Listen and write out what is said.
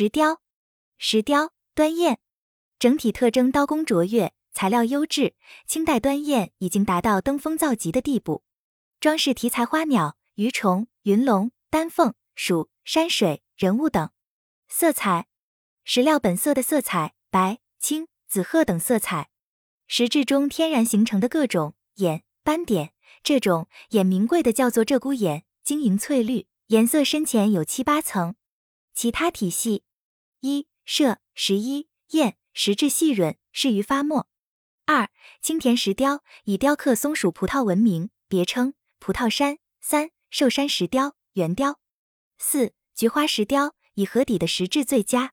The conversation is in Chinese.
石雕，石雕端砚，整体特征刀工卓越，材料优质。清代端砚已经达到登峰造极的地步。装饰题材花鸟、鱼虫、云龙、丹凤、鼠、山水、人物等。色彩，石料本色的色彩，白、青、紫褐等色彩。石质中天然形成的各种眼斑点，这种眼名贵的叫做鹧鸪眼，晶莹翠绿，颜色深浅有七八层。其他体系：一、射、十一、砚，石质细润，适于发墨。二、青田石雕，以雕刻松鼠葡萄闻名，别称葡萄山。三、寿山石雕，圆雕。四、菊花石雕，以河底的石质最佳。